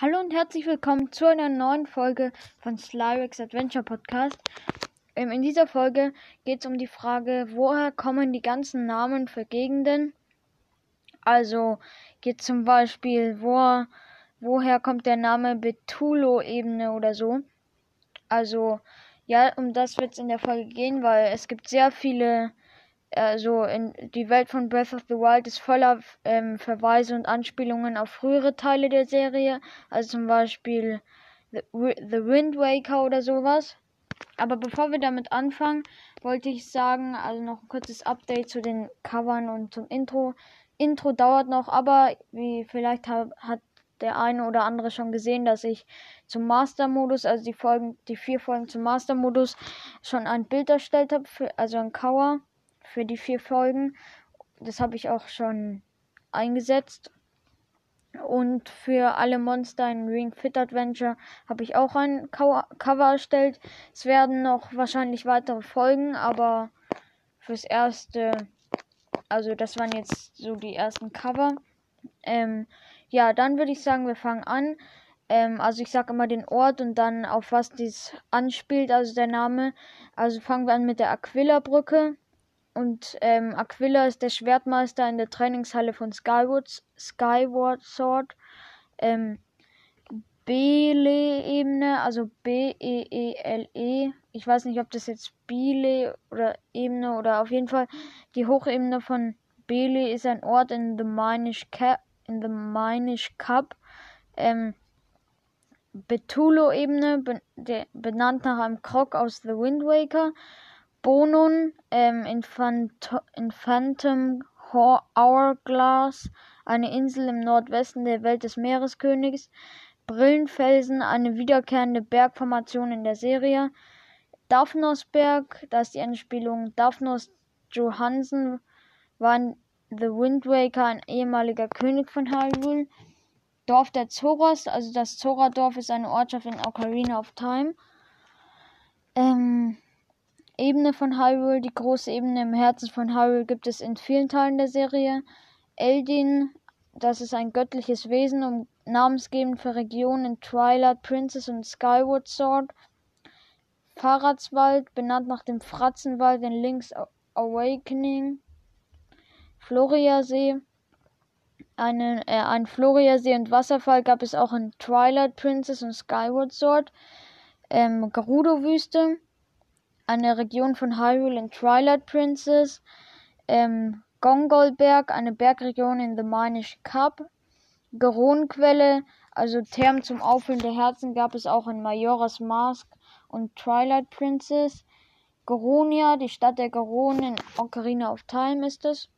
Hallo und herzlich willkommen zu einer neuen Folge von Slyrex Adventure Podcast. Ähm, in dieser Folge geht es um die Frage, woher kommen die ganzen Namen für Gegenden? Also geht zum Beispiel, wo, woher kommt der Name Betulo-Ebene oder so? Also ja, um das wird es in der Folge gehen, weil es gibt sehr viele also in die Welt von Breath of the Wild ist voller ähm, Verweise und Anspielungen auf frühere Teile der Serie, also zum Beispiel The, the Wind Waker oder sowas. Aber bevor wir damit anfangen, wollte ich sagen, also noch ein kurzes Update zu den Covern und zum Intro. Intro dauert noch, aber wie vielleicht hab, hat der eine oder andere schon gesehen, dass ich zum Master-Modus, also die Folgen, die vier Folgen zum Master-Modus, schon ein Bild erstellt habe, also ein Cover für die vier Folgen. Das habe ich auch schon eingesetzt. Und für alle Monster in Ring Fit Adventure habe ich auch ein Cover erstellt. Es werden noch wahrscheinlich weitere Folgen, aber fürs erste, also das waren jetzt so die ersten Cover. Ähm, ja, dann würde ich sagen, wir fangen an. Ähm, also ich sage immer den Ort und dann auf was dies anspielt, also der Name. Also fangen wir an mit der Aquila Brücke. Und ähm, Aquila ist der Schwertmeister in der Trainingshalle von Skyward, Skyward Sword. Ähm, Bele-Ebene, also B-E-E-L-E. -E. Ich weiß nicht, ob das jetzt Bele oder Ebene oder auf jeden Fall die Hochebene von Bele ist ein Ort in the Minish Cup. In the Minish Cup. Ähm, Betulo-Ebene, benannt nach einem Krog aus The Wind Waker. Bonon ähm, in, in Phantom Hourglass, eine Insel im Nordwesten der Welt des Meereskönigs, Brillenfelsen, eine wiederkehrende Bergformation in der Serie, Daphnosberg, da ist die Anspielung, Daphnos Johansen war in The Wind Waker ein ehemaliger König von Hyrule, Dorf der Zoras, also das Zora-Dorf ist eine Ortschaft in Ocarina of Time. Ähm, Ebene von Hyrule, die große Ebene im Herzen von Hyrule, gibt es in vielen Teilen der Serie. Eldin, das ist ein göttliches Wesen, um namensgebend für Regionen in Twilight Princess und Skyward Sword. Fahrradswald, benannt nach dem Fratzenwald in Link's Awakening. Floriasee, eine, äh, ein Floriasee und Wasserfall gab es auch in Twilight Princess und Skyward Sword. Ähm, Gerudo-Wüste, eine Region von Hyrule in Twilight Princess, ähm, Gongolberg, eine Bergregion in The Minish Cup, Geronquelle, also Therm zum Auffüllen der Herzen gab es auch in Majora's Mask und Twilight Princess. Goronia, die Stadt der Geronen in Ocarina of Time ist es.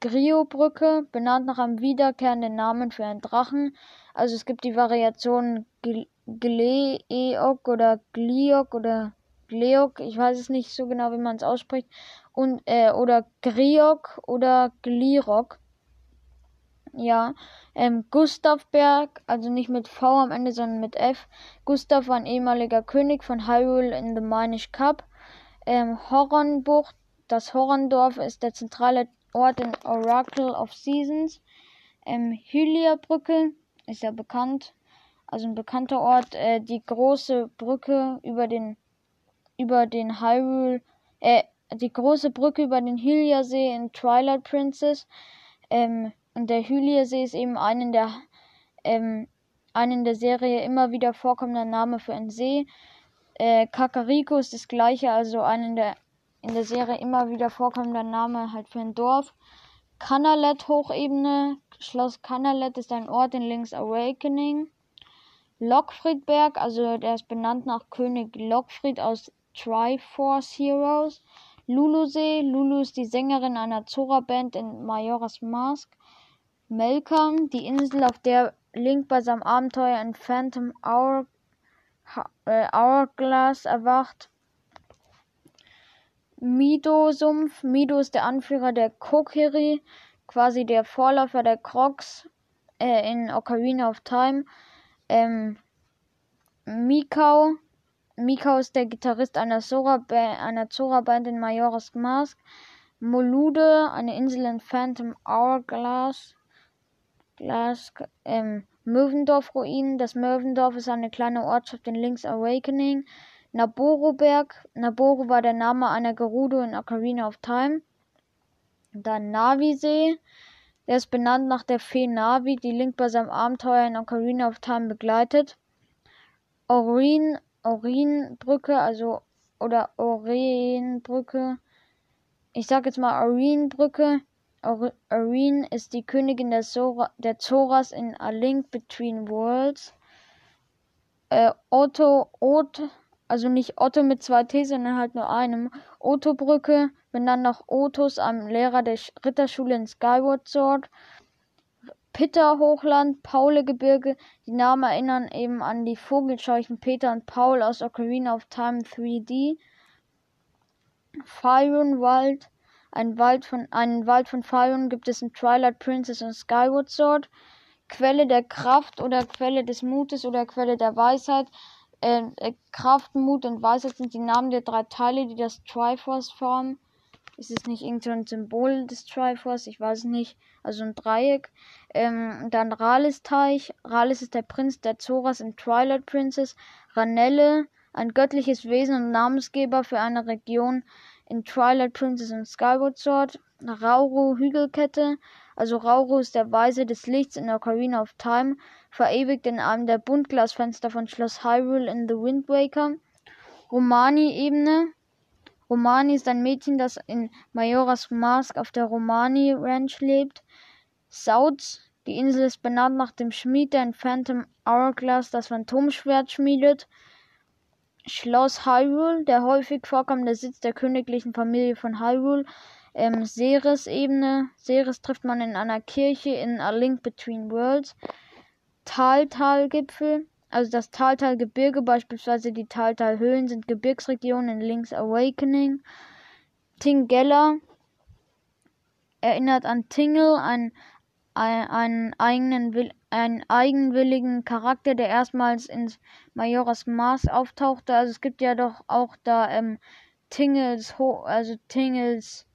Grio-Brücke, benannt nach einem wiederkehrenden Namen für einen Drachen. Also es gibt die Variation Gleeok oder Gliok oder Gleok, ich weiß es nicht so genau, wie man es ausspricht, und äh, oder Griok oder Glirok. Ja, ähm, Gustavberg, also nicht mit V am Ende, sondern mit F. Gustav war ein ehemaliger König von Hyrule in the Minish Cup. Ähm, Hornbucht, das Horrondorf ist der zentrale Ort in Oracle of Seasons. Ähm, Hylia-Brücke ist ja bekannt, also ein bekannter Ort. Äh, die große Brücke über den über den Hyrule, äh, die große Brücke über den Hylia-See in Twilight Princess. Ähm, und der Hylia-See ist eben einen der, ähm, einen der Serie immer wieder vorkommender Name für einen See. Äh, Kakariko ist das gleiche, also einen der in der Serie immer wieder vorkommender Name halt für ein Dorf. Kanalet Hochebene, Schloss Kanalet ist ein Ort in Link's Awakening. Lockfriedberg, also der ist benannt nach König Lockfried aus Triforce Heroes. Lulu-See, Lulu ist die Sängerin einer Zora-Band in Majora's Mask. Melkam, die Insel, auf der Link bei seinem Abenteuer in Phantom Hour, äh, Hourglass erwacht. Mido-Sumpf. Mido ist der Anführer der Kokiri, quasi der Vorläufer der Crocs äh, in Ocarina of Time. Ähm, Mikau. Mikau ist der Gitarrist einer Zora-Band in Majora's Mask. Molude, eine Insel in Phantom Hourglass. Glas, ähm, Möwendorf-Ruinen. Das Möwendorf ist eine kleine Ortschaft in Link's Awakening. Naboro-Berg. Naboro war der Name einer Gerudo in Ocarina of Time. Dann Navi-See. Der ist benannt nach der Fee Navi, die Link bei seinem Abenteuer in Ocarina of Time begleitet. Orin, Orin-Brücke, also, oder Orin-Brücke. Ich sag jetzt mal Orin-Brücke. Orin ist die Königin der, Zora, der Zoras in A Link Between Worlds. Äh, Otto, Ot, also nicht Otto mit zwei T, sondern halt nur einem. Otto-Brücke, benannt nach Otus, einem Lehrer der Ritterschule in Skyward Sword. Pitter-Hochland, Paule-Gebirge, die Namen erinnern eben an die Vogelscheuchen Peter und Paul aus Ocarina of Time 3D. Faerun-Wald, ein Wald von, einen Wald von Faerun gibt es in Twilight Princess und Skyward Sword. Quelle der Kraft oder Quelle des Mutes oder Quelle der Weisheit. Äh, äh, Kraft, Mut und Weisheit sind die Namen der drei Teile, die das Triforce formen. Ist es nicht irgendein so Symbol des Triforce? Ich weiß nicht. Also ein Dreieck. Ähm, dann Rales-Teich. Rales ist der Prinz der Zoras in Twilight Princess. Ranelle, ein göttliches Wesen und Namensgeber für eine Region in Twilight Princess und Skyward Sword. Rauro Hügelkette. Also Rauro ist der Weise des Lichts in Ocarina of Time, verewigt in einem der Buntglasfenster von Schloss Hyrule in The Wind Waker. Romani-Ebene. Romani ist ein Mädchen, das in Majora's Mask auf der Romani Ranch lebt. South, die Insel ist benannt nach dem Schmied, der in Phantom Hourglass das Phantomschwert schmiedet. Schloss Hyrule, der häufig vorkommende Sitz der königlichen Familie von Hyrule. Ähm, Ceres-Ebene. Ceres trifft man in einer Kirche in A Link Between Worlds. Taltalgipfel. Also das Taltalgebirge, beispielsweise die Taltalhöhlen, sind Gebirgsregionen in Link's Awakening. Tingella erinnert an Tingle, ein, ein, einen, eigenen, einen eigenwilligen Charakter, der erstmals in Majoras Mars auftauchte. Also es gibt ja doch auch da ähm, Tingles, also Tingles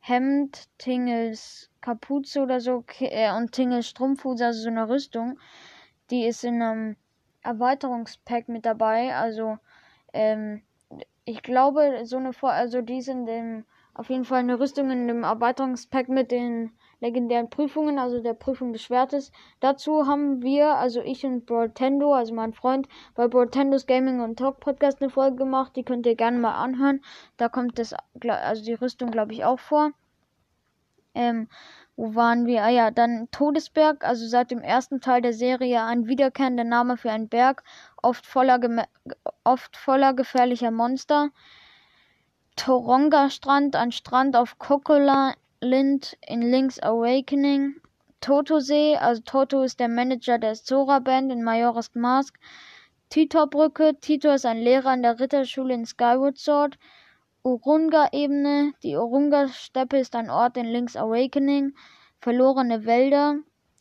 Hemd, Tingles Kapuze oder so äh, und Tingles Strumpfhose, also so eine Rüstung. Die ist in einem Erweiterungspack mit dabei. Also ähm, ich glaube, so eine Vor also die sind im, auf jeden Fall eine Rüstung in dem Erweiterungspack mit den legendären Prüfungen, also der Prüfung des Schwertes. Dazu haben wir, also ich und Brotendo, also mein Freund, bei Brotendos Gaming und Talk Podcast eine Folge gemacht. Die könnt ihr gerne mal anhören. Da kommt das, also die Rüstung, glaube ich, auch vor. Ähm, wo waren wir? Ah ja, dann Todesberg, also seit dem ersten Teil der Serie ein wiederkehrender Name für einen Berg, oft voller, oft voller gefährlicher Monster. Toronga Strand, ein Strand auf Kokola Lind in Link's Awakening. Toto-See, also Toto ist der Manager der Zora Band in Majora's Mask. Titor-Brücke, Titor ist ein Lehrer an der Ritterschule in Skyward Sword. Urunga-Ebene. Die Urunga-Steppe ist ein Ort in Link's Awakening. Verlorene Wälder.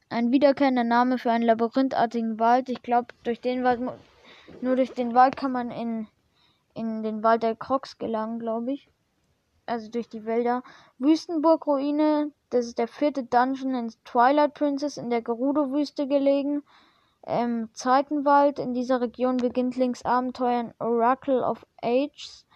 Ein wiederkehrender Name für einen labyrinthartigen Wald. Ich glaube, durch den Wald, nur durch den Wald kann man in, in den Wald der Crocs gelangen, glaube ich. Also durch die Wälder. Wüstenburg-Ruine. Das ist der vierte Dungeon in Twilight Princess in der Gerudo-Wüste gelegen. Ähm, Zeitenwald. In dieser Region beginnt Links Abenteuer in Oracle of Ages.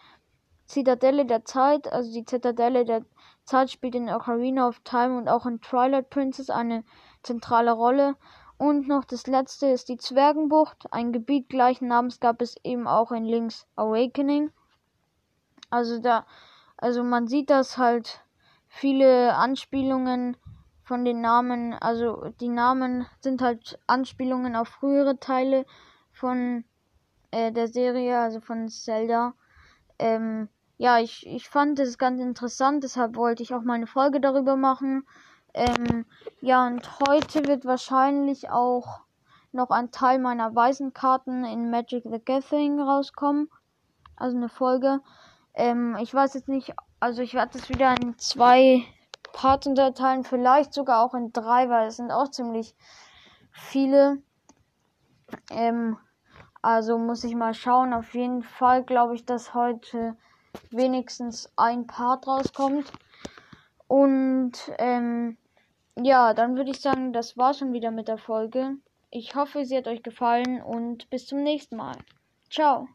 Zitadelle der Zeit, also die Zitadelle der Zeit spielt in Ocarina of Time und auch in Twilight Princess eine zentrale Rolle. Und noch das letzte ist die Zwergenbucht. Ein Gebiet gleichen Namens gab es eben auch in Link's Awakening. Also da, also man sieht das halt viele Anspielungen von den Namen, also die Namen sind halt Anspielungen auf frühere Teile von äh, der Serie, also von Zelda. Ähm, ja, ich, ich fand es ganz interessant, deshalb wollte ich auch mal eine Folge darüber machen. Ähm, ja, und heute wird wahrscheinlich auch noch ein Teil meiner Waisenkarten in Magic the Gathering rauskommen. Also eine Folge. Ähm, ich weiß jetzt nicht, also ich werde das wieder in zwei Parts unterteilen, vielleicht sogar auch in drei, weil es sind auch ziemlich viele. Ähm, also muss ich mal schauen. Auf jeden Fall glaube ich, dass heute wenigstens ein Part rauskommt. Und ähm, ja, dann würde ich sagen, das war schon wieder mit der Folge. Ich hoffe, sie hat euch gefallen und bis zum nächsten Mal. Ciao.